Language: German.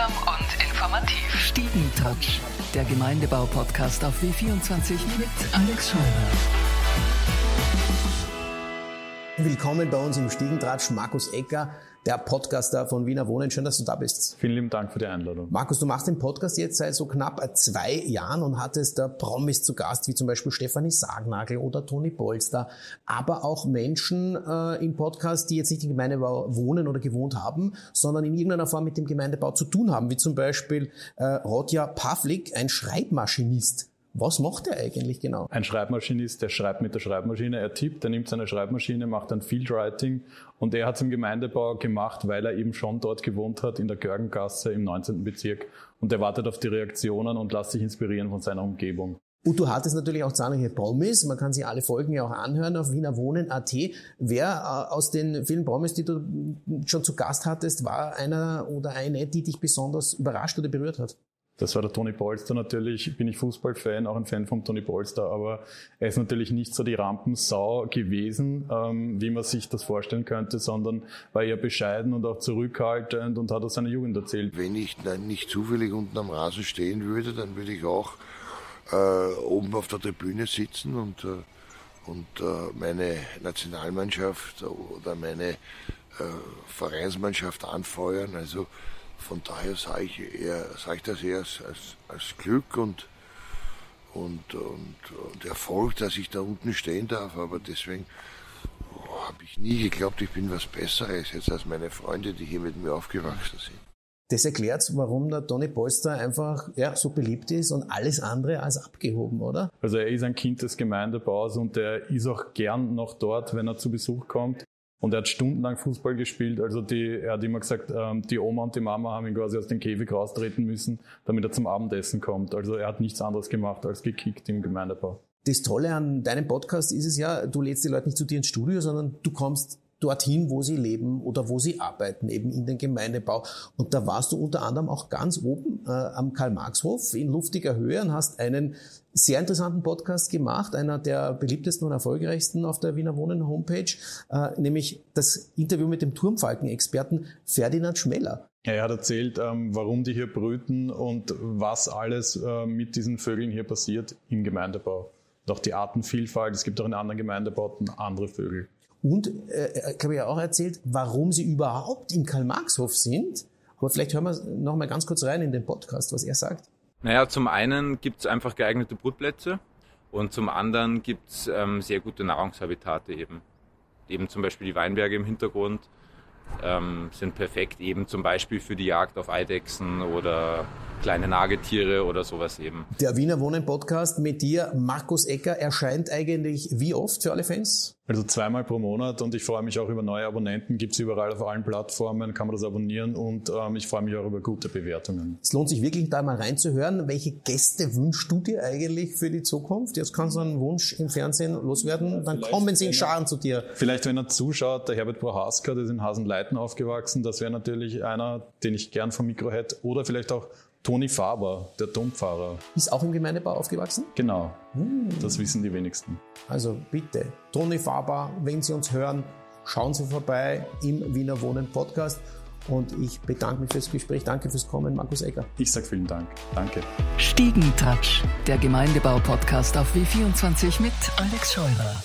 Unterhaltsam und informativ. Stiegentouch, der Gemeindebau-Podcast auf W24 mit Alex Scheuer. Willkommen bei uns im Stiegentratsch, Markus Ecker, der Podcaster von Wiener Wohnen. Schön, dass du da bist. Vielen lieben Dank für die Einladung. Markus, du machst den Podcast jetzt seit so knapp zwei Jahren und hattest da Promis zu Gast, wie zum Beispiel Stefanie Sargnagel oder Toni Polster, aber auch Menschen äh, im Podcast, die jetzt nicht im Gemeindebau wohnen oder gewohnt haben, sondern in irgendeiner Form mit dem Gemeindebau zu tun haben, wie zum Beispiel äh, Rodja Pavlik, ein Schreibmaschinist. Was macht er eigentlich genau? Ein Schreibmaschinist, der schreibt mit der Schreibmaschine, er tippt, er nimmt seine Schreibmaschine, macht dann Fieldwriting und er hat es im Gemeindebau gemacht, weil er eben schon dort gewohnt hat, in der Görgengasse im 19. Bezirk und er wartet auf die Reaktionen und lässt sich inspirieren von seiner Umgebung. Und du hattest natürlich auch zahlreiche Promis. Man kann sich alle Folgen ja auch anhören auf wienerwohnen.at. Wer äh, aus den vielen Promis, die du schon zu Gast hattest, war einer oder eine, die dich besonders überrascht oder berührt hat? Das war der Toni Polster natürlich. Bin ich Fußballfan, auch ein Fan von Toni Polster, aber er ist natürlich nicht so die Rampensau gewesen, ähm, wie man sich das vorstellen könnte, sondern war eher bescheiden und auch zurückhaltend und hat aus seiner Jugend erzählt. Wenn ich nicht zufällig unten am Rasen stehen würde, dann würde ich auch äh, oben auf der Tribüne sitzen und, äh, und äh, meine Nationalmannschaft oder meine äh, Vereinsmannschaft anfeuern. Also von daher sage ich, eher, sage ich das eher als, als, als Glück und, und, und, und, Erfolg, dass ich da unten stehen darf. Aber deswegen oh, habe ich nie geglaubt, ich bin was Besseres jetzt als meine Freunde, die hier mit mir aufgewachsen sind. Das erklärt, warum der Toni Polster einfach ja, so beliebt ist und alles andere als abgehoben, oder? Also er ist ein Kind des Gemeindebaus und er ist auch gern noch dort, wenn er zu Besuch kommt. Und er hat stundenlang Fußball gespielt. Also die, er hat immer gesagt, ähm, die Oma und die Mama haben ihn quasi aus dem Käfig raustreten müssen, damit er zum Abendessen kommt. Also er hat nichts anderes gemacht als gekickt im Gemeindebau. Das Tolle an deinem Podcast ist es ja, du lädst die Leute nicht zu dir ins Studio, sondern du kommst dorthin, wo sie leben oder wo sie arbeiten, eben in den Gemeindebau. Und da warst du unter anderem auch ganz oben äh, am Karl-Marx-Hof in luftiger Höhe und hast einen sehr interessanten Podcast gemacht, einer der beliebtesten und erfolgreichsten auf der Wiener Wohnen Homepage, äh, nämlich das Interview mit dem Turmfalken-Experten Ferdinand Schmeller. Er hat erzählt, ähm, warum die hier brüten und was alles äh, mit diesen Vögeln hier passiert im Gemeindebau. Und auch die Artenvielfalt. Es gibt auch in anderen Gemeindebauten andere Vögel. Und äh, ich habe ja auch erzählt, warum sie überhaupt im Karl-Marx-Hof sind. Aber vielleicht hören wir noch mal ganz kurz rein in den Podcast, was er sagt. Naja, zum einen gibt es einfach geeignete Brutplätze und zum anderen gibt es ähm, sehr gute Nahrungshabitate eben. Eben zum Beispiel die Weinberge im Hintergrund ähm, sind perfekt eben zum Beispiel für die Jagd auf Eidechsen oder kleine Nagetiere oder sowas eben. Der Wiener Wohnen Podcast mit dir, Markus Ecker, erscheint eigentlich wie oft für alle Fans? Also zweimal pro Monat und ich freue mich auch über neue Abonnenten. Gibt es überall auf allen Plattformen, kann man das abonnieren und ähm, ich freue mich auch über gute Bewertungen. Es lohnt sich wirklich da mal reinzuhören. Welche Gäste wünschst du dir eigentlich für die Zukunft? Jetzt kannst du einen Wunsch im Fernsehen loswerden, dann Vielleicht kommen sie in Scharen zu dir. Vielleicht, wenn er zuschaut, der Herbert Prohaska, der ist in Hasenleiten aufgewachsen, das wäre natürlich einer, den ich gern vom Mikro hätte. Oder vielleicht auch Toni Faber, der Domfahrer. Ist auch im Gemeindebau aufgewachsen? Genau. Hm. Das wissen die wenigsten. Also bitte, Toni Faber, wenn Sie uns hören, schauen Sie vorbei im Wiener Wohnen Podcast. Und ich bedanke mich fürs Gespräch. Danke fürs Kommen, Markus Ecker. Ich sage vielen Dank. Danke. Stiegentouch, der Gemeindebau-Podcast auf W24 mit Alex Scheurer.